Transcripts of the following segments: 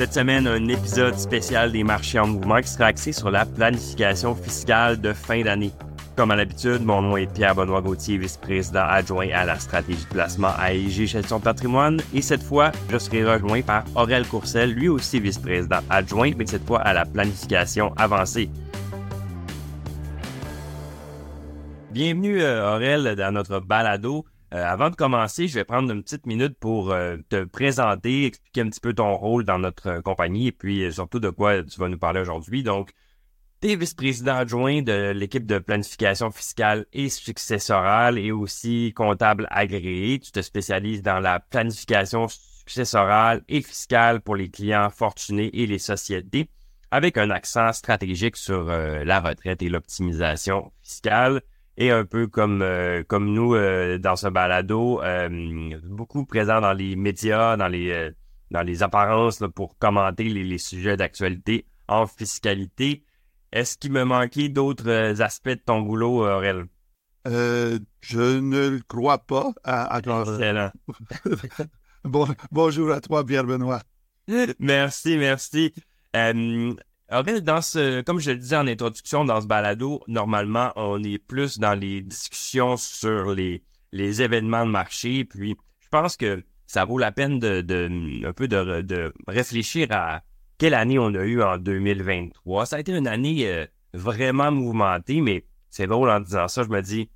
Cette semaine, un épisode spécial des marchés en mouvement qui sera axé sur la planification fiscale de fin d'année. Comme à l'habitude, mon nom est Pierre-Benoît Gauthier, vice-président adjoint à la stratégie de placement à IG Gestion Patrimoine. Et cette fois, je serai rejoint par Aurel Courcel, lui aussi vice-président adjoint, mais cette fois à la planification avancée. Bienvenue, euh, Aurel, dans notre balado. Euh, avant de commencer, je vais prendre une petite minute pour euh, te présenter, expliquer un petit peu ton rôle dans notre compagnie et puis surtout de quoi tu vas nous parler aujourd'hui. Donc, tu es vice-président adjoint de l'équipe de planification fiscale et successorale et aussi comptable agréé. Tu te spécialises dans la planification successorale et fiscale pour les clients fortunés et les sociétés, avec un accent stratégique sur euh, la retraite et l'optimisation fiscale. Et un peu comme, euh, comme nous euh, dans ce balado, beaucoup présent dans les médias, dans les, dans les apparences pour commenter les, les sujets d'actualité en fiscalité. Est-ce qu'il me manquait d'autres euh, aspects de ton boulot, Aurel? Euh, je ne le crois pas. Excellent. bon, bonjour à toi, Pierre Benoît. Merci, merci. Euh, Aurel, dans ce, comme je le disais en introduction, dans ce balado, normalement, on est plus dans les discussions sur les, les événements de marché. Puis, je pense que ça vaut la peine de, de un peu de, de réfléchir à quelle année on a eu en 2023. Ça a été une année euh, vraiment mouvementée, mais c'est drôle en disant ça, je me dis,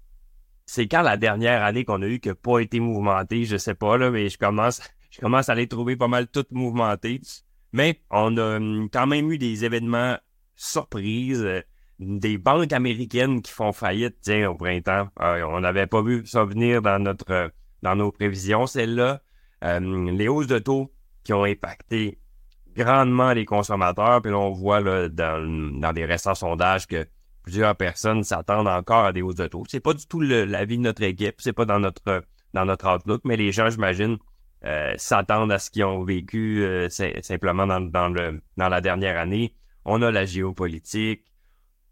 c'est quand la dernière année qu'on a eu qui n'a pas été mouvementée, je sais pas, là, mais je commence, je commence à les trouver pas mal toutes mouvementées. Mais on a hum, quand même eu des événements surprises, euh, des banques américaines qui font faillite, tiens, au printemps. Euh, on n'avait pas vu ça venir dans notre dans nos prévisions, celles-là. Hum, les hausses de taux qui ont impacté grandement les consommateurs. Puis là, on voit là, dans, dans des récents sondages que plusieurs personnes s'attendent encore à des hausses de taux. C'est pas du tout l'avis de notre équipe, c'est pas dans notre dans notre outlook, mais les gens, j'imagine, euh, s'attendent à ce qu'ils ont vécu euh, simplement dans, dans, le, dans la dernière année. On a la géopolitique,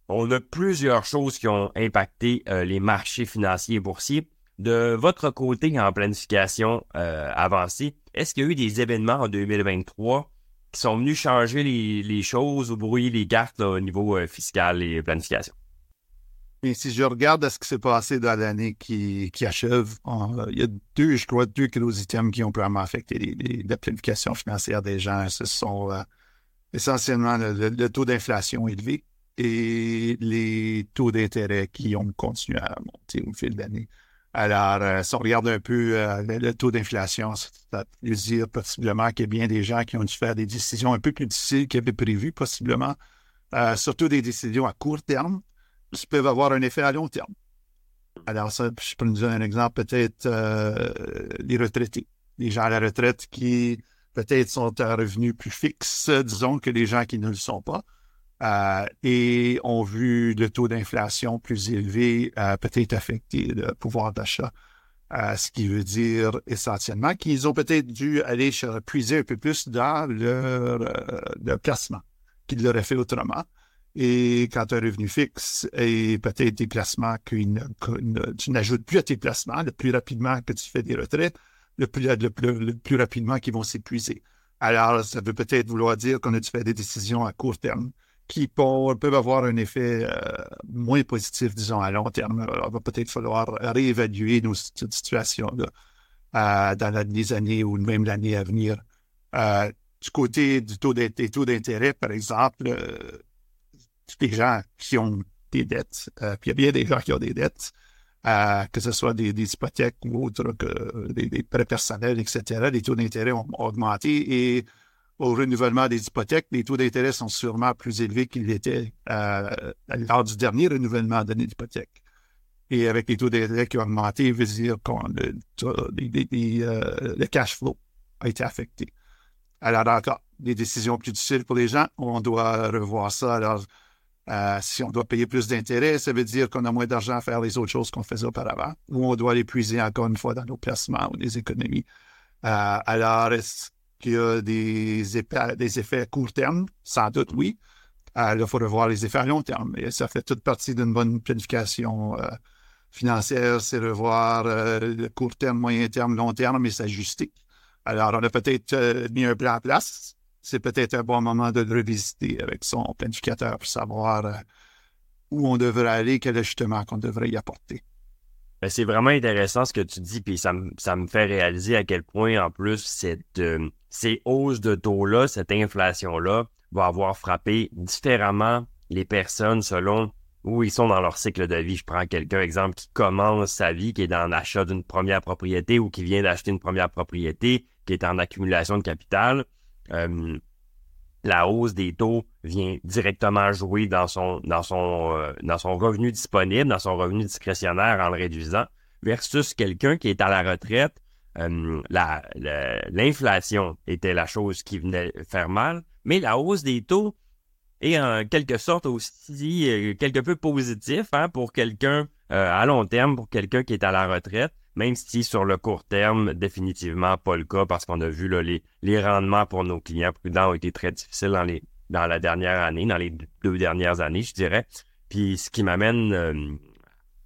on a plusieurs choses qui ont impacté euh, les marchés financiers et boursiers. De votre côté, en planification avancée, est-ce qu'il y a eu des événements en 2023 qui sont venus changer les, choses ou brouiller les cartes au niveau euh, fiscal et planification? Et si je regarde ce qui s'est passé dans l'année qui, achève, euh, il y a deux, je crois, deux gros items qui ont vraiment affecté la planification financière des gens. Ce sont euh, essentiellement le, taux d'inflation élevé et les taux d'intérêt qui ont continué à monter au fil de l'année. Alors, euh, si on regarde un peu euh, le, taux d'inflation, ça veut dire possiblement qu'il y a bien des gens qui ont dû faire des décisions un peu plus difficiles qu'ils avaient prévues, possiblement, euh, surtout des décisions à court terme, qui peuvent avoir un effet à long terme. Alors, ça, je donner un exemple, peut-être les retraités, les gens à la retraite qui peut-être sont à revenus plus fixes, disons, que les gens qui ne le sont pas. Euh, et ont vu le taux d'inflation plus élevé euh, peut-être affecter le pouvoir d'achat. Euh, ce qui veut dire essentiellement qu'ils ont peut-être dû aller puiser un peu plus dans leur, placement qu'ils l'auraient fait autrement. Et quand un revenu fixe et peut-être des placements que tu n'ajoutes plus à tes placements, le plus rapidement que tu fais des retraites, le plus, le plus rapidement qu'ils vont s'épuiser. Alors, ça veut peut-être vouloir dire qu'on a dû faire des décisions à court terme qui peuvent avoir un effet euh, moins positif, disons, à long terme. il va peut-être falloir réévaluer nos situations-là euh, dans les années ou même l'année à venir. Euh, du côté du taux des taux d'intérêt, par exemple, les gens qui ont des dettes, puis il y a bien des gens qui ont des dettes, que ce soit des, hypothèques ou autres, que des, prêts personnels, etc., les taux d'intérêt ont augmenté et au renouvellement des hypothèques, les taux d'intérêt sont sûrement plus élevés qu'ils l'étaient euh, lors du dernier renouvellement de l'hypothèque. Et avec les taux d'intérêt qui ont augmenté, il veut dire que le, euh, le cash flow a été affecté. Alors, encore, des décisions plus difficiles pour les gens, on doit revoir ça. Alors, euh, si on doit payer plus d'intérêts, ça veut dire qu'on a moins d'argent à faire les autres choses qu'on faisait auparavant, ou on doit l'épuiser encore une fois dans nos placements ou des économies. alors, qu'il y a des effets, à court terme? Sans doute, oui. Euh, il faut revoir les effets à long terme. Et ça fait toute partie d'une bonne planification euh, financière, c'est revoir euh, le court terme, moyen terme, long terme et s'ajuster. Alors, on a peut-être mis un plan en place c'est peut-être un bon moment de le revisiter avec son planificateur pour savoir euh, où on devrait aller, quel ajustement qu'on devrait y apporter. Ben, c'est vraiment intéressant ce que tu dis, puis ça, me fait réaliser à quel point, en plus, cette, euh, ces hausses de taux-là, cette inflation-là, va avoir frappé différemment les personnes selon où ils sont dans leur cycle de vie. Je prends quelqu'un, exemple, qui commence sa vie, qui est dans l'achat d'une première propriété ou qui vient d'acheter une première propriété, qui est en accumulation de capital. Euh, la hausse des taux vient directement jouer dans son, dans son, euh, dans son revenu disponible, dans son revenu discrétionnaire en le réduisant, versus quelqu'un qui est à la retraite. Euh, l'inflation était la chose qui venait faire mal, mais la hausse des taux est en quelque sorte aussi quelque peu positif hein, pour quelqu'un à long terme, pour quelqu'un qui est à la retraite même si sur le court terme, définitivement pas le cas parce qu'on a vu là, les, les rendements pour nos clients prudents ont été très difficiles dans, les, dans la dernière année, dans les deux dernières années, je dirais. Puis ce qui m'amène euh,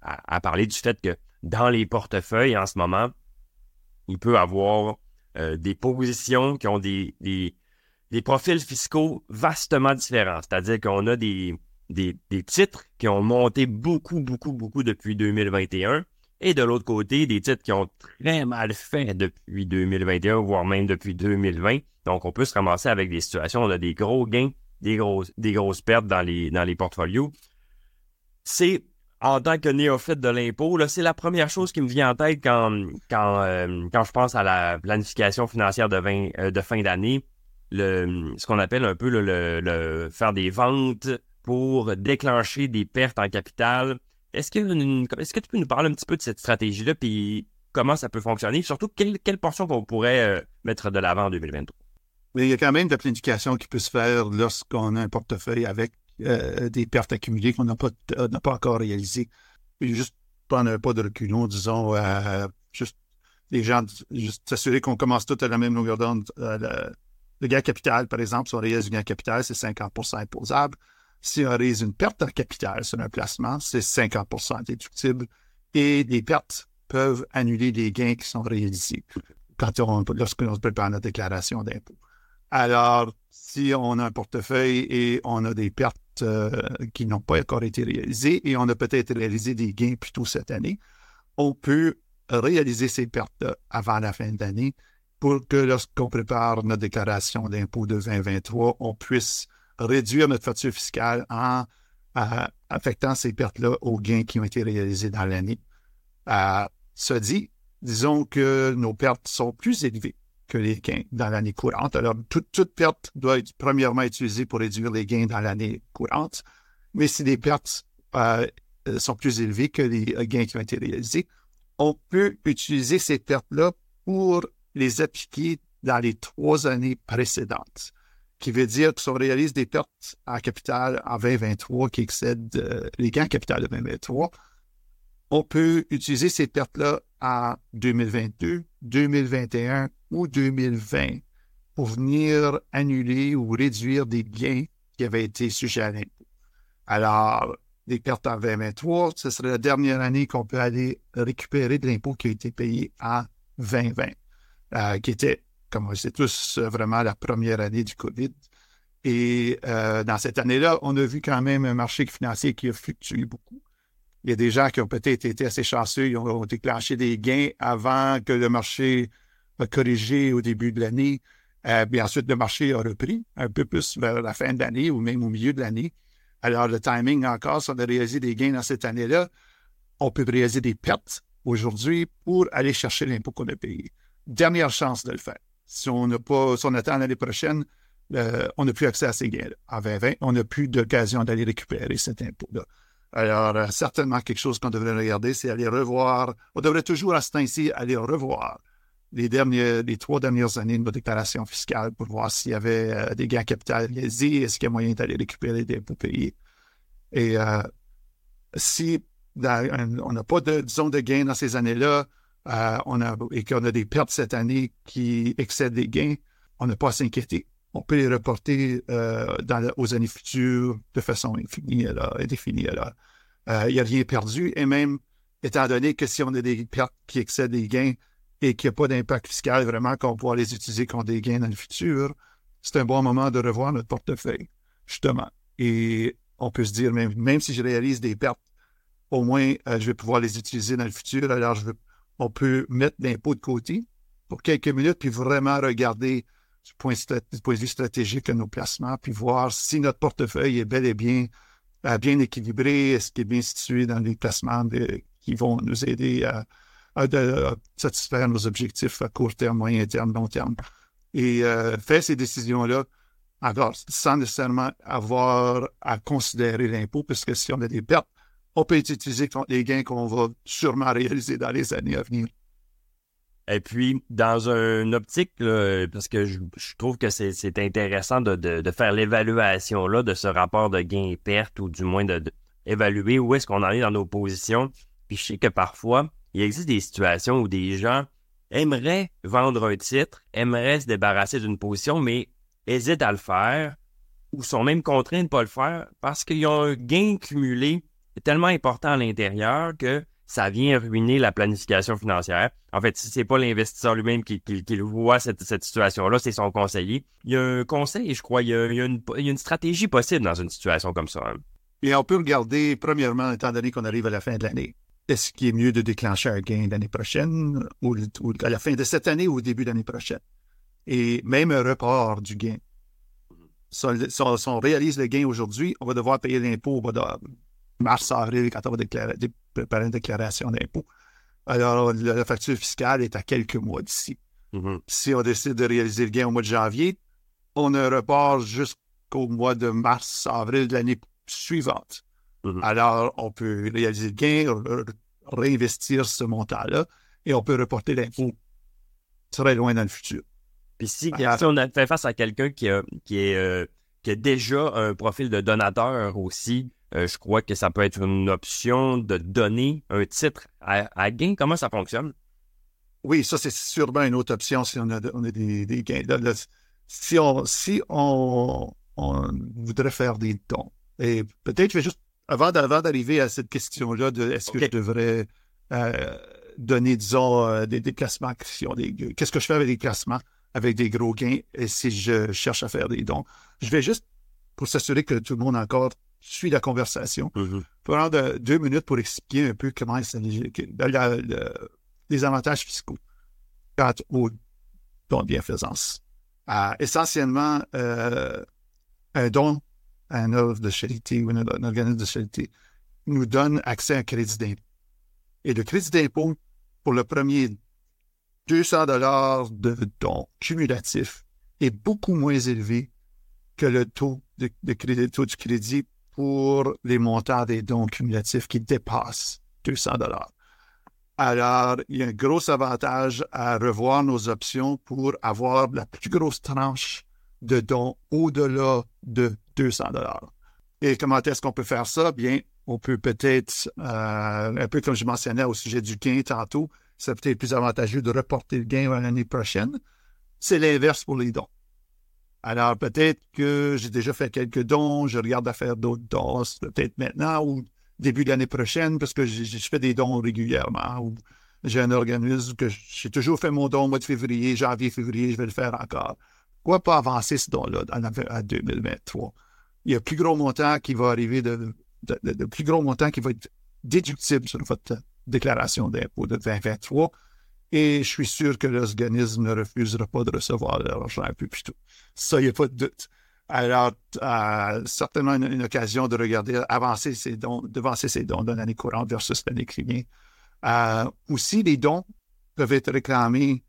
à, parler du fait que dans les portefeuilles en ce moment, il peut avoir euh, des positions qui ont des, des, des, profils fiscaux vastement différents. C'est-à-dire qu'on a des, des, des titres qui ont monté beaucoup, beaucoup, beaucoup depuis 2021 et de l'autre côté, des titres qui ont très mal fait depuis 2021, voire même depuis 2020. Donc, on peut se ramasser avec des situations, on a des gros gains, des grosses, des grosses pertes dans les, dans les portfolios. C'est, en tant que néophyte de l'impôt, c'est la première chose qui me vient en tête quand, quand, euh, quand je pense à la planification financière de, euh, de fin d'année. Le, ce qu'on appelle un peu le, le, faire des ventes pour déclencher des pertes en capital est-ce que, est que tu peux nous parler un petit peu de cette stratégie-là, puis comment ça peut fonctionner? Surtout, quelle, quelle portion qu'on pourrait euh, mettre de l'avant en 2023? Mais il y a quand même de la qui peut se faire lorsqu'on a un portefeuille avec euh, des pertes accumulées qu'on n'a pas, euh, pas encore réalisées. Puis juste prendre un pas de reculons, disons, juste les gens, juste s'assurer qu'on commence tout à la même longueur d'onde. le gain capital, par exemple, si on réalise un gain capital, c'est 50% imposable. Si on réalise une perte en capital sur un placement, c'est 50% déductible et les pertes peuvent annuler les gains qui sont réalisés quand on, lorsqu'on prépare notre déclaration d'impôt. Alors, si on a un portefeuille et on a des pertes euh, qui n'ont pas encore été réalisées et on a peut-être réalisé des gains plutôt cette année, on peut réaliser ces pertes avant la fin de l'année pour que lorsqu'on prépare notre déclaration d'impôt de 2023, on puisse réduire notre facture fiscale en affectant ces pertes-là aux gains qui ont été réalisés dans l'année. Euh, ça dit, disons que nos pertes sont plus élevées que les gains dans l'année courante. Alors, toute, perte doit être premièrement utilisée pour réduire les gains dans l'année courante. Mais si les pertes euh, sont plus élevées que les gains qui ont été réalisés, on peut utiliser ces pertes-là pour les appliquer dans les trois années précédentes qui veut dire que si on réalise des pertes en capital en 2023 qui excèdent euh, les gains en capital de 2023, on peut utiliser ces pertes-là en 2022, 2021 ou 2020 pour venir annuler ou réduire des gains qui avaient été sujets à l'impôt. Alors, les pertes en 2023, ce serait la dernière année qu'on peut aller récupérer de l'impôt qui a été payé en 2020, euh, qui était comme on sait tous, euh, vraiment la première année du COVID. Et euh, dans cette année-là, on a vu quand même un marché financier qui a fluctué beaucoup. Il y a des gens qui ont peut-être été assez chanceux, ils ont, déclenché des gains avant que le marché a corrigé au début de l'année. Euh, puis ensuite, le marché a repris un peu plus vers la fin de l'année ou même au milieu de l'année. Alors, le timing encore, si on a réalisé des gains dans cette année-là, on peut réaliser des pertes aujourd'hui pour aller chercher l'impôt qu'on a payé. Dernière chance de le faire. Si on n'a pas, si on attend l'année prochaine, euh, on n'a plus accès à ces gains-là. En 2020, on n'a plus d'occasion d'aller récupérer cet impôt-là. Alors, euh, certainement, quelque chose qu'on devrait regarder, c'est aller revoir. On devrait toujours, à ce temps-ci, aller revoir les, derniers, les trois dernières années de nos déclarations fiscales pour voir s'il y avait euh, des gains capitalisés, est-ce qu'il y a moyen d'aller récupérer des impôts payés. Et si on n'a pas de, disons, de gains dans ces années-là, euh, on a, et qu'on a des pertes cette année qui excèdent les gains, on n'a pas à s'inquiéter. On peut les reporter euh, dans aux années futures de façon infinie, indéfinie. Euh, il n'y a rien perdu. Et même, étant donné que si on a des pertes qui excèdent les gains et qu'il n'y a pas d'impact fiscal vraiment qu'on pourra les utiliser contre des gains dans le futur, c'est un bon moment de revoir notre portefeuille, justement. Et on peut se dire, même, si je réalise des pertes, au moins, euh, je vais pouvoir les utiliser dans le futur. Alors, je on peut mettre l'impôt de côté pour quelques minutes, puis vraiment regarder du point, de vue stratégique nos placements, puis voir si notre portefeuille est bel et bien euh, bien équilibré, est-ce qu'il est bien situé dans les placements qui vont nous aider à, satisfaire nos objectifs à court terme, moyen terme, long terme. Et euh, faire ces décisions-là, encore, sans nécessairement avoir à considérer l'impôt, parce que si on a des pertes, on peut utiliser les gains qu'on va sûrement réaliser dans les années à venir. Et puis, dans une optique, parce que je, trouve que c'est intéressant de, faire l'évaluation là de ce rapport de gain-perte, ou du moins d'évaluer où est-ce qu'on en est dans nos positions. Puis je sais que parfois, il existe des situations où des gens aimeraient vendre un titre, aimeraient se débarrasser d'une position, mais hésitent à le faire, ou sont même contraints de ne pas le faire parce qu'ils ont un gain cumulé tellement important à l'intérieur que ça vient ruiner la planification financière. En fait, si c'est pas l'investisseur lui-même qui, voit cette, situation-là, c'est son conseiller. Il y a un conseil, je crois, il y a, une, stratégie possible dans une situation comme ça. Hein. Et on peut regarder, premièrement, étant donné qu'on arrive à la fin de l'année, est-ce qu'il est mieux de déclencher un gain l'année prochaine ou, à la fin de cette année ou au début de l'année prochaine? Et même un report du gain. Si on, réalise le gain aujourd'hui, on va devoir payer l'impôt au mois de mars, avril, quand on va déclarer, préparer une déclaration d'impôt. Alors, la facture fiscale est à quelques mois d'ici. Mm-hmm. Si on décide de réaliser le gain au mois de janvier, on a un report jusqu'au mois de mars, avril de l'année suivante. Mm-hmm. Alors, on peut réaliser le gain, réinvestir ce montant-là et on peut reporter l'impôt très loin dans le futur. Puis si, on a fait face à quelqu'un qui, qui, est, euh, qui a déjà un profil de donateur aussi, euh, je crois que ça peut être une option de donner un titre à, gain. Comment ça fonctionne? Oui, ça, c'est sûrement une autre option si on a, des, gains. si on, si on, voudrait faire des dons, et peut-être je vais juste, avant, d'arriver à cette question-là de est-ce que je devrais euh, donner, disons, euh, des déplacements, qu'est-ce que je fais avec des classements avec des gros gains et si je cherche à faire des dons? Je vais juste, pour s'assurer que tout le monde encore suis la conversation. Mm-hmm. Prendre deux minutes pour expliquer un peu comment c'est les avantages fiscaux quant au don de bienfaisance. Essentiellement, euh, un don à un œuvre de charité ou un, organisme de charité nous donne accès à un crédit d'impôt. Et le crédit d'impôt, pour le premier 200 dollars de don cumulatif, est beaucoup moins élevé que le taux de, de crédit, taux du crédit pour les montants des dons cumulatifs qui dépassent 200 dollars. Alors, il y a un gros avantage à revoir nos options pour avoir la plus grosse tranche de dons au-delà de 200 dollars. Et comment est-ce qu'on peut faire ça? Bien, on peut peut-être, euh, un peu comme je mentionnais au sujet du gain tantôt, c'est peut-être plus avantageux de reporter le gain l'année prochaine. C'est l'inverse pour les dons. Alors, peut-être que j'ai déjà fait quelques dons, je regarde à faire d'autres dons, peut-être maintenant ou début de l'année prochaine, parce que je fais des dons régulièrement. Ou j'ai un organisme que j'ai toujours fait mon don au mois de février, janvier, février, je vais le faire encore. Pourquoi pas avancer ce don-là à 2023? Il y a plus gros montant qui va arriver de, plus gros montant qui va être déductible sur votre déclaration d'impôt de 2023 et je suis sûr que l'organisme ne refusera pas de recevoir l'argent un peu plus tôt. Ça, il n'y a pas de doute. Alors, euh, certainement une, occasion de regarder, avancer ses dons, d'avancer ses dons dans l'année courante versus l'année qui vient. Euh, aussi, les dons peuvent être réclamés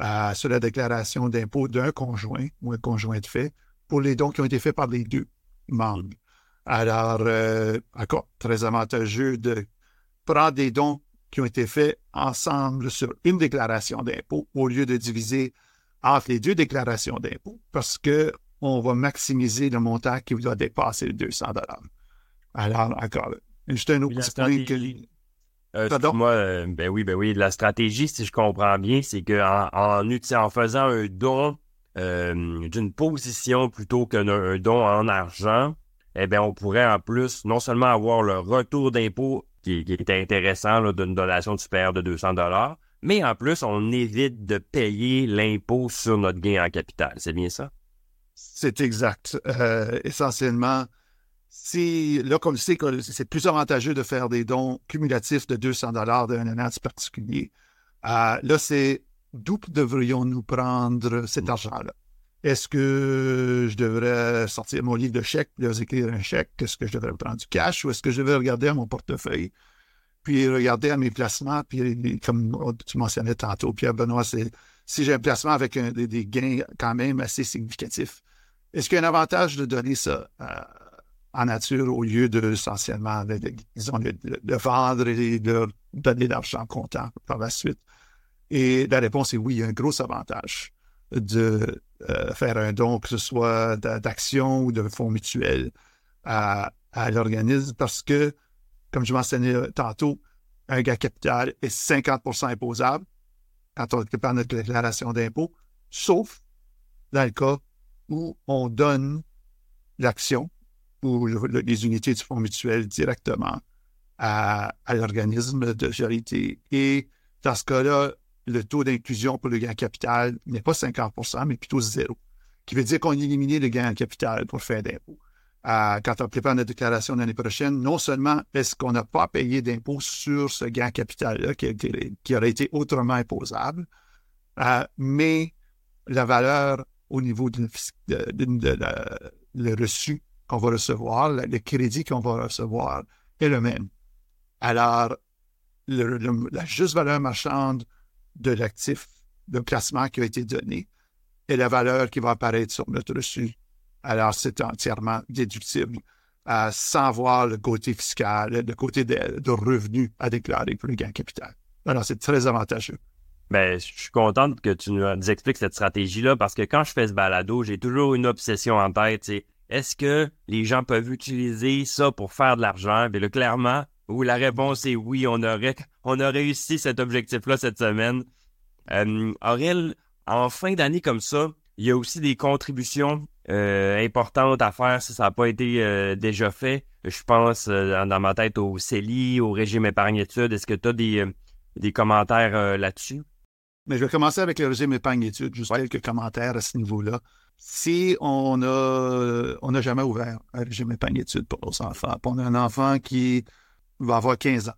euh, sur la déclaration d'impôt d'un conjoint ou un conjoint de fait pour les dons qui ont été faits par les deux membres. Alors, encore très avantageux de prendre des dons qui ont été faits ensemble sur une déclaration d'impôt au lieu de diviser entre les deux déclarations d'impôt parce qu'on va maximiser le montant qui doit dépasser les 200 Alors, encore, juste un autre point que... Euh, moi, euh, ben oui, ben oui. La stratégie, si je comprends bien, c'est qu'en en, en, faisant un don euh, d'une position plutôt qu'un don en argent, eh bien, on pourrait en plus non seulement avoir le retour d'impôt qui, était intéressant d'une donation supérieure de 200 dollars. Mais en plus, on évite de payer l'impôt sur notre gain en capital. C'est bien ça? C'est exact. Euh, essentiellement, si, là, comme c'est que c'est plus avantageux de faire des dons cumulatifs de 200 dollars d'un annonce particulier, euh, là, c'est d'où devrions-nous prendre cet argent-là? Est-ce que je devrais sortir mon livre de chèques, leur écrire un chèque? Est-ce que je devrais prendre du cash ou est-ce que je devrais regarder à mon portefeuille? Puis regarder à mes placements, puis comme tu mentionnais tantôt, Pierre Benoît, si j'ai un placement avec des, gains quand même assez significatifs, est-ce qu'il y a un avantage de donner ça euh, en nature au lieu de essentiellement de, disons, de, vendre et de donner de l'argent comptant par la suite? Et la réponse est oui, il y a un gros avantage de euh, faire un don, que ce soit d'actions ou de fonds mutuels à, l'organisme, parce que, comme je mentionnais tantôt, un gain capital est 50% imposable quand on prépare notre déclaration d'impôt, sauf dans le cas où on donne l'action ou les unités du fonds mutuel directement à, à l'organisme de charité. Et dans ce cas-là, le taux d'inclusion pour le gain capital n'est pas 50% mais plutôt zéro, qui veut dire qu'on élimine le gain capital pour faire d'impôt. Euh, quand on prépare notre déclaration l'année prochaine, non seulement est-ce qu'on n'a pas payé d'impôt sur ce gain capital-là qui, aurait été autrement imposable, euh, mais la valeur au niveau de, le reçu qu'on va recevoir, le, crédit qu'on va recevoir est le même. Alors, la juste valeur marchande de l'actif, de placement qui a été donné et la valeur qui va apparaître sur notre reçu. Alors, c'est entièrement déductible sans voir le côté fiscal, le côté de, revenus à déclarer pour le gain capital. Alors, c'est très avantageux. Ben, je suis contente que tu nous expliques cette stratégie-là parce que quand je fais ce balado, j'ai toujours une obsession en tête. Est-ce que les gens peuvent utiliser ça pour faire de l'argent? Bien là, clairement, où la réponse est oui, on, on a réussi cet objectif-là cette semaine. Euh, Aurel, en fin d'année comme ça, il y a aussi des contributions euh, importantes à faire si ça n'a pas été euh, déjà fait. Je pense euh, dans ma tête au CELI, au régime épargne-études. Est-ce que tu as des, des commentaires là-dessus? Mais je vais commencer avec le régime épargne-études, juste quelques commentaires à ce niveau-là. Si on a on n'a jamais ouvert un régime épargne-études pour nos enfants, on a un enfant qui va avoir 15 ans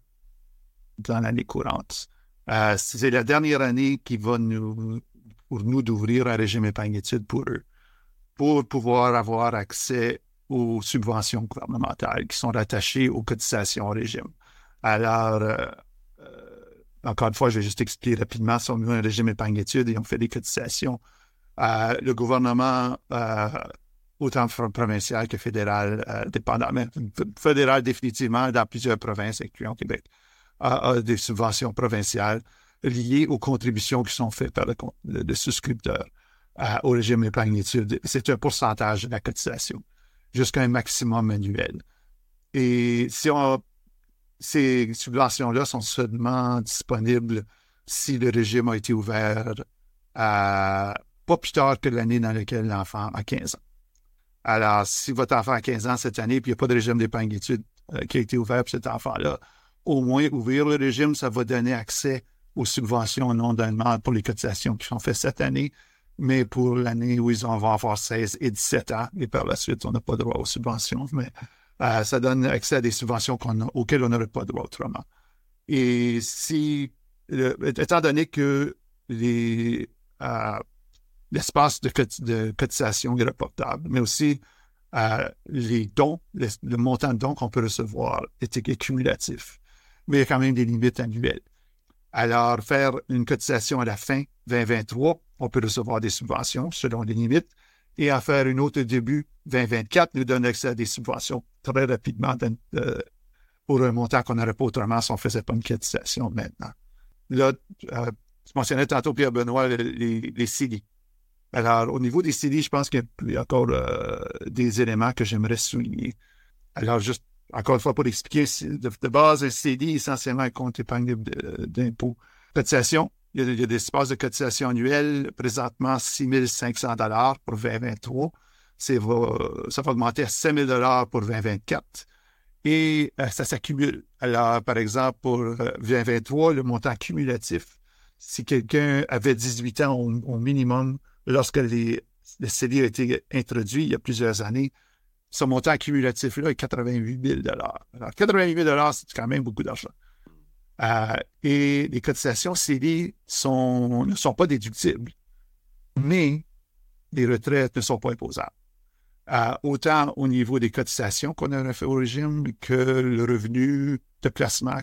dans l'année courante. Euh, c'est la dernière année qui va nous, pour nous d'ouvrir un régime épargne-études pour eux, pour pouvoir avoir accès aux subventions gouvernementales qui sont rattachées aux cotisations au régime. Alors, euh, euh, encore une fois, je vais juste expliquer rapidement. Si on a un régime épargne-études et on fait des cotisations, le gouvernement autant provincial que fédéral, euh, mais fédéral définitivement dans plusieurs provinces, incluant Québec, a, des subventions provinciales liées aux contributions qui sont faites par le, souscripteur euh, au régime d'épargne-études. C'est un pourcentage de la cotisation jusqu'à un maximum annuel. Et si on, ces subventions-là sont seulement disponibles si le régime a été ouvert à, pas plus tard que l'année dans laquelle l'enfant a 15 ans. Alors, si votre enfant a 15 ans cette année, puis il n'y a pas de régime d'épargne d'études euh, qui a été ouvert pour cet enfant-là, au moins ouvrir le régime, ça va donner accès aux subventions non donnement pour les cotisations qui sont faites cette année, mais pour l'année où ils vont avoir 16 et 17 ans, et par la suite, on n'a pas droit aux subventions, mais euh, ça donne accès à des subventions auxquelles on n'aurait pas droit autrement. Et si, étant donné que les, euh, l'espace de, cotisation est reportable, mais aussi euh, les dons, le montant de dons qu'on peut recevoir est, cumulatif. Mais il y a quand même des limites annuelles. Alors, faire une cotisation à la fin 2023, on peut recevoir des subventions selon les limites. Et en faire une autre début 2024 nous donne accès à des subventions très rapidement euh, pour un montant qu'on n'aurait pas autrement si on ne faisait pas une cotisation maintenant. Là, euh, je mentionnais tantôt Pierre Benoît les, les. Alors, au niveau des CD, je pense qu'il y a encore euh, des éléments que j'aimerais souligner. Alors, juste encore une fois pour expliquer, de, base, un CD, essentiellement un compte épargne d'impôt. Cotisation, il y, a, des espaces de cotisation annuelle, présentement 6 500 pour 2023. ça va augmenter à 5 000 pour 2024. Et euh, ça s'accumule. Alors, par exemple, pour 2023, euh, le montant cumulatif, si quelqu'un avait 18 ans au minimum, lorsque les le CELI a été introduit il y a plusieurs années, ce montant cumulatif-là est 88 000 Alors, 88 000 c'est quand même beaucoup d'argent. Euh, et les cotisations CELI sont, ne sont pas déductibles, mais les retraites ne sont pas imposables. Euh, autant au niveau des cotisations qu'on aurait fait au régime que le revenu de placement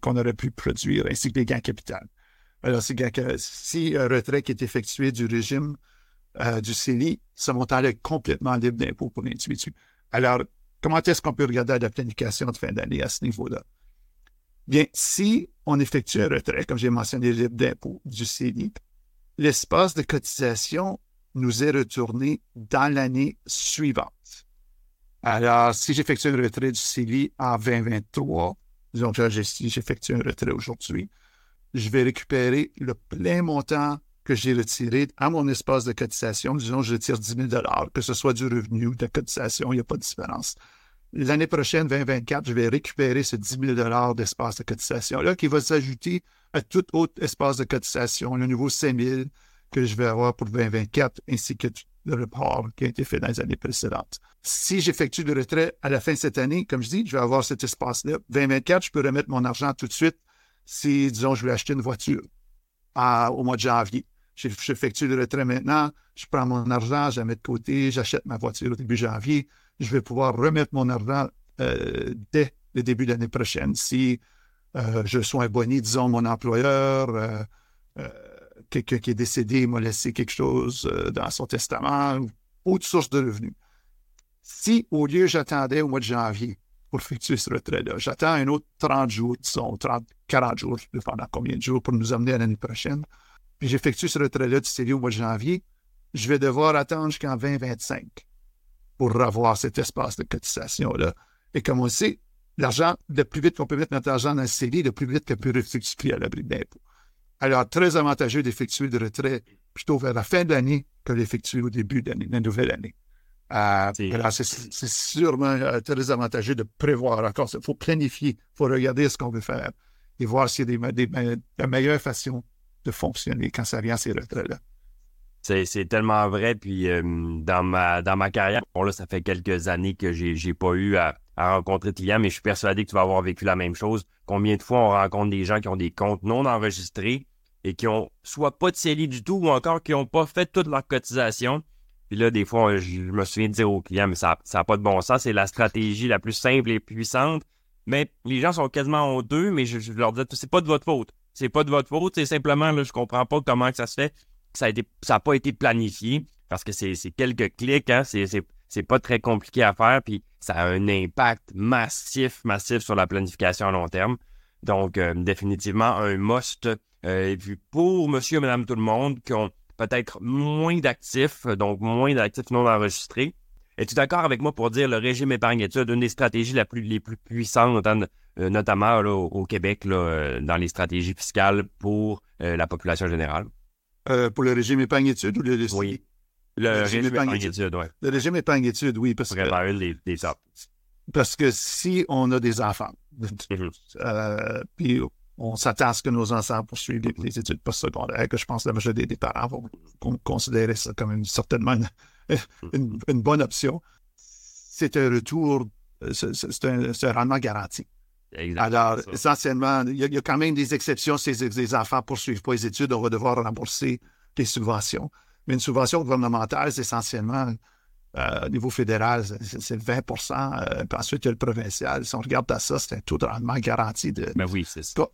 qu'on aurait pu produire, ainsi que les gains capital. Alors, si un retrait qui est effectué du régime euh, du CELI, ce montant-là est complètement libre d'impôt pour l'individu. Alors, comment est-ce qu'on peut regarder la planification de fin d'année à ce niveau-là? Bien, si on effectue un retrait, comme j'ai mentionné, libre d'impôt du CELI, l'espace de cotisation nous est retourné dans l'année suivante. Alors, si j'effectue un retrait du CELI en 2023, disons que j'effectue un retrait aujourd'hui, je vais récupérer le plein montant que j'ai retiré à mon espace de cotisation. Disons, je retire 10 000 que ce soit du revenu ou de la cotisation, il n'y a pas de différence. L'année prochaine, 2024, je vais récupérer ce 10 000 d'espace de cotisation-là qui va s'ajouter à tout autre espace de cotisation, le nouveau 5 000 que je vais avoir pour 2024, ainsi que le report qui a été fait dans les années précédentes. Si j'effectue le retrait à la fin de cette année, comme je dis, je vais avoir cet espace-là. 2024, je peux remettre mon argent tout de suite si, disons, je vais acheter une voiture au mois de janvier. J'effectue le retrait maintenant, je prends mon argent, je la mets de côté, j'achète ma voiture au début janvier. Je vais pouvoir remettre mon argent euh, dès le début de l'année prochaine. Si euh, je suis abonné, disons, mon employeur, euh, quelqu'un qui est décédé m'a laissé quelque chose dans son testament, autre source de revenus. Si, au lieu, j'attendais au mois de janvier pour effectuer ce retrait-là, j'attends un autre 30 jours, disons, 30, 40 jours, pendant combien de jours pour nous amener à l'année prochaine, puis j'effectue ce retrait-là du au mois de janvier, je vais devoir attendre jusqu'en 2025 pour revoir cet espace de cotisation-là. Et comme on sait, l'argent, le plus vite qu'on peut mettre notre argent dans le CELI, le plus vite qu'on peut effectuer à l'abri d'impôt. Alors, très avantageux d'effectuer le retrait plutôt vers la fin de l'année que d'effectuer au début de la nouvelle année. Euh, c'est sûrement euh, très avantageux de prévoir encore. Il faut planifier, il faut regarder ce qu'on veut faire et voir s'il y a des, des, des, meilleures façons de fonctionner quand ça vient à ces retraits-là. C'est tellement vrai. Puis euh, dans, ma, dans ma carrière, bon là, ça fait quelques années que j'ai n'ai pas eu à, rencontrer de clients, mais je suis persuadé que tu vas avoir vécu la même chose. Combien de fois on rencontre des gens qui ont des comptes non enregistrés et qui ont soit pas de CELI du tout ou encore qui n'ont pas fait toute leur cotisation. Puis là, des fois, je me souviens de dire aux clients, mais ça n'a pas de bon sens. C'est la stratégie la plus simple et puissante. Mais les gens sont quasiment deux, mais je, leur dis, c'est pas de votre faute. C'est pas de votre faute, c'est simplement, là, je comprends pas comment que ça se fait. Été, ça n'a pas été planifié parce que c'est quelques clics, hein, c'est pas très compliqué à faire, puis ça a un impact massif, massif sur la planification à long terme. Donc, euh, définitivement, un must. Euh, et puis, pour monsieur et madame tout le monde qui ont peut-être moins d'actifs, donc moins d'actifs non enregistrés, es-tu d'accord avec moi pour dire le régime épargne études, une des stratégies la plus, les plus puissantes, euh, notamment au, Québec, euh, dans les stratégies fiscales pour euh, la population générale? pour le régime épargne études ou le, Oui. Le, régime, épargne études, oui. Le régime épargne études, oui, parce que... Les, les parce que si on a des enfants, mhm. puis on s'attend à ce que nos enfants poursuivent les, études postsecondaires, que je pense que la majorité des parents vont considérer ça comme une, certainement une, bonne option. C'est un retour, c'est un, rendement garanti. Alors, essentiellement, il y, a, quand même des exceptions si les, enfants ne poursuivent pas les études, on va devoir rembourser des subventions. Mais une subvention gouvernementale, c'est essentiellement euh, au niveau fédéral, c'est 20% euh, puis ensuite, il y a le provincial. Si on regarde à ça, c'est un taux de rendement garanti de, ben oui,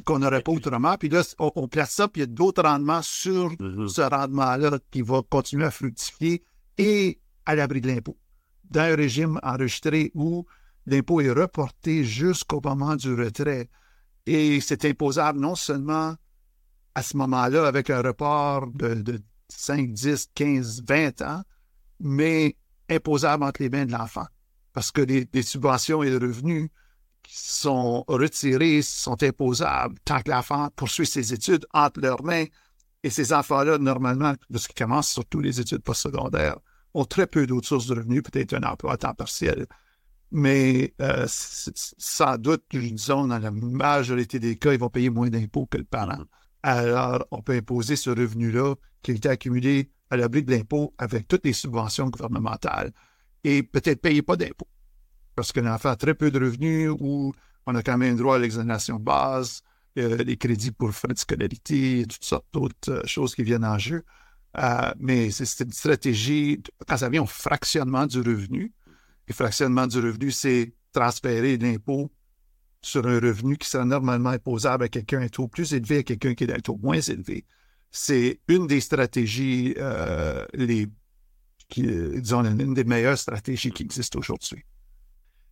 qu'on n'aurait pas autrement. Puis là, on, place ça, puis il y a d'autres rendements sur mm-hmm. ce rendement-là qui va continuer à fructifier et à l'abri de l'impôt. Dans un régime enregistré où l'impôt est reporté jusqu'au moment du retrait et c'est imposable non seulement à ce moment-là avec un report de, de 5, 10, 15, 20 ans, mais imposable entre les mains de l'enfant. Parce que les, subventions et les revenus qui sont retirés sont imposables tant que l'enfant poursuit ses études entre leurs mains. Et ces enfants-là, normalement, lorsqu'ils commencent surtout les études postsecondaires, ont très peu d'autres sources de revenus, peut-être un emploi à temps partiel. Mais euh, sans doute, disons, dans la majorité des cas, ils vont payer moins d'impôts que le parent. Alors, on peut imposer ce revenu-là qui a été accumulé à l'abri de l'impôt avec toutes les subventions gouvernementales et peut-être payer pas d'impôts. Parce qu'on a fait très peu de revenus ou on a quand même droit à l'exonération de base, euh, les crédits pour frais de scolarité, toutes sortes d'autres euh, choses qui viennent en jeu. Euh, mais c'est une stratégie, quand ça vient au fractionnement du revenu, le fractionnement du revenu, c'est transférer l'impôt sur un revenu qui serait normalement imposable à quelqu'un un taux plus élevé à quelqu'un qui est un taux moins élevé. C'est une des stratégies, les, qui, disons, une des meilleures stratégies qui existent aujourd'hui.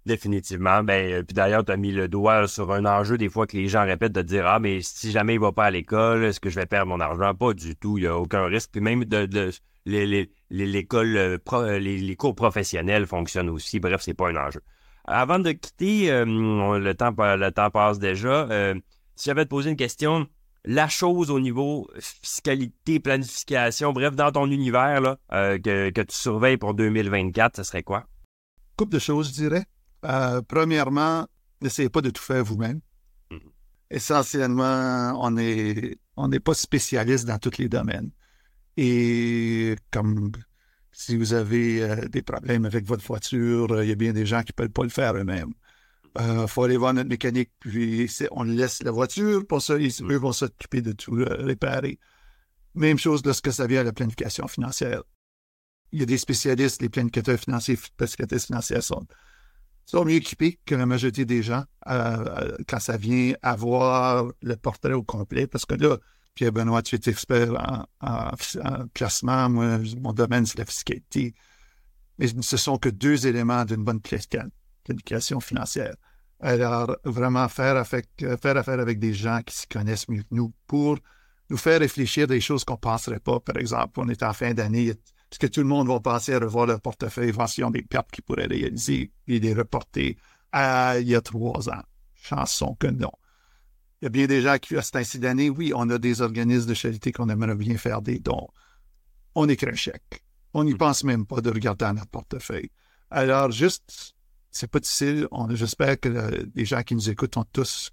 Définitivement. Ben, euh, puis d'ailleurs, tu as mis le doigt sur un enjeu des fois que les gens répètent de dire Ah, mais si jamais il va pas à l'école, est-ce que je vais perdre mon argent? Pas du tout. Il n'y a aucun risque. Puis même de, l'école, euh, euh, les, cours professionnels fonctionnent aussi. Bref, c'est pas un enjeu. Avant de quitter, le, temps, le temps passe déjà. si j'avais te posé une question, la chose au niveau fiscalité, planification, bref, dans ton univers là, que, que tu surveilles pour 2024, ce serait quoi? Couple de choses, je dirais. Euh, premièrement, n'essayez pas de tout faire vous-même. Mm-hmm. Essentiellement, on n'est on pas spécialiste dans tous les domaines. Et comme si vous avez euh, des problèmes avec votre voiture, euh, il y a bien des gens qui ne peuvent pas le faire eux-mêmes. Il faut aller voir notre mécanique, puis on laisse la voiture, pour ça, ils, eux vont s'occuper de tout réparer. Même chose lorsque ça vient à la planification financière. Il y a des spécialistes, les planificateurs financiers, planificateurs financiers sont sont mieux équipés que la majorité des gens euh, euh, quand ça vient à voir le portrait au complet. Parce que là, Pierre-Benoît, tu es expert en, classement. Moi, mon domaine, c'est la fiscalité. Mais ce sont que deux éléments d'une bonne planification financière. Alors, vraiment faire affaire, faire affaire avec des gens qui se connaissent mieux que nous pour nous faire réfléchir des choses qu'on ne penserait pas. Par exemple, on est en fin d'année, est-ce que tout le monde va penser à revoir leur portefeuille, voir s'ils ont des pertes qu'ils pourraient réaliser et les reporter à il y a trois ans? Chanson que non. Il y a bien des gens qui, à cet ainsi d'année, oui, on a des organismes de charité qu'on aimerait bien faire des dons. On écrit un chèque. On n'y hmm. pense même pas de regarder dans notre portefeuille. Alors, juste, c'est pas difficile. J'espère que euh, les gens qui nous écoutent ont tous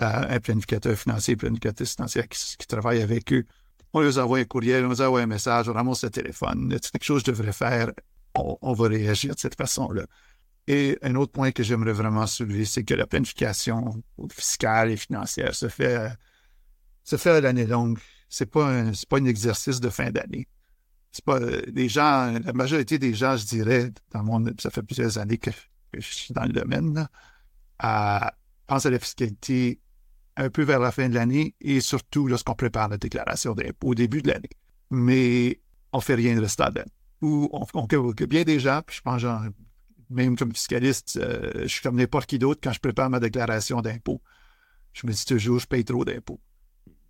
euh, un planificateur financier, un planificateur financier qui, qui travaille avec eux on leur envoie un courriel, on leur envoie un message, on ramasse le téléphone. C'est quelque chose que je devrais faire? On, va réagir de cette façon-là. Et un autre point que j'aimerais vraiment soulever, c'est que la planification fiscale et financière se fait, se fait à l'année longue. C'est pas un, pas un exercice de fin d'année. C'est pas les gens, la majorité des gens, je dirais, dans mon, ça fait plusieurs années que, je suis dans le domaine, à, pensent à la fiscalité un peu vers la fin de l'année et surtout lorsqu'on prépare la déclaration d'impôt au début de l'année. Mais on ne fait rien de ce Ou on, on, bien déjà, puis je pense, même comme fiscaliste, euh, je suis comme n'importe qui d'autre quand je prépare ma déclaration d'impôt. Je me dis toujours, je paye trop d'impôts.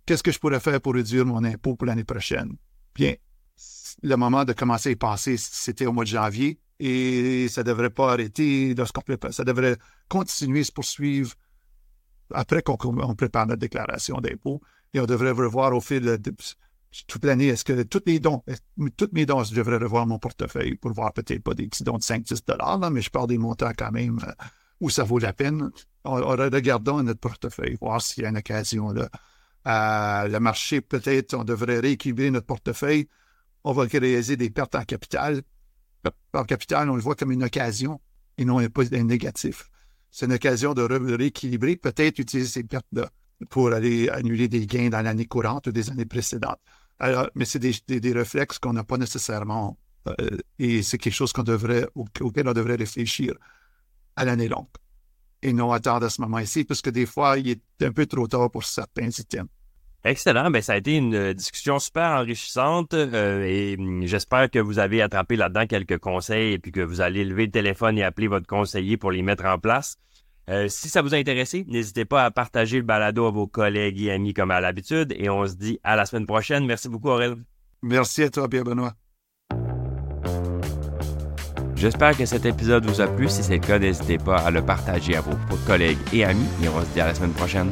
Qu'est-ce que je pourrais faire pour réduire mon impôt pour l'année prochaine? Bien, le moment de commencer à y passer, c'était au mois de janvier et ça ne devrait pas arrêter lorsqu'on prépare. Ça devrait continuer, se poursuivre après qu'on prépare notre déclaration d'impôt, et on devrait revoir au fil de, toute l'année, est-ce que tous les dons, toutes mes dons, je devrais revoir mon portefeuille pour voir peut-être pas des petits dons de 5-10 dollars, mais je parle des montants quand même euh, où ça vaut la peine. On, regardons notre portefeuille, voir s'il y a une occasion là. Le marché, peut-être, on devrait rééquilibrer notre portefeuille. On va réaliser des pertes en capital. En capital, on le voit comme une occasion et non pas un négatif c'est une occasion de rééquilibrer, peut-être utiliser ces pertes-là pour aller annuler des gains dans l'année courante ou des années précédentes. Alors, mais c'est des, réflexes qu'on n'a pas nécessairement euh, et c'est quelque chose qu'on devrait, auquel on devrait réfléchir à l'année longue et non attendre à ce moment-ci, parce des fois, il est un peu trop tard pour certains items. Excellent. Ben, ça a été une discussion super enrichissante euh, et hum, j'espère que vous avez attrapé là-dedans quelques conseils et puis que vous allez lever le téléphone et appeler votre conseiller pour les mettre en place. Euh, si ça vous a intéressé, n'hésitez pas à partager le balado à vos collègues et amis comme à l'habitude et on se dit à la semaine prochaine. Merci beaucoup, Aurel. Merci à toi, Pierre-Benoît. J'espère que cet épisode vous a plu. Si c'est le cas, n'hésitez pas à le partager à vos collègues et amis et on se dit à la semaine prochaine.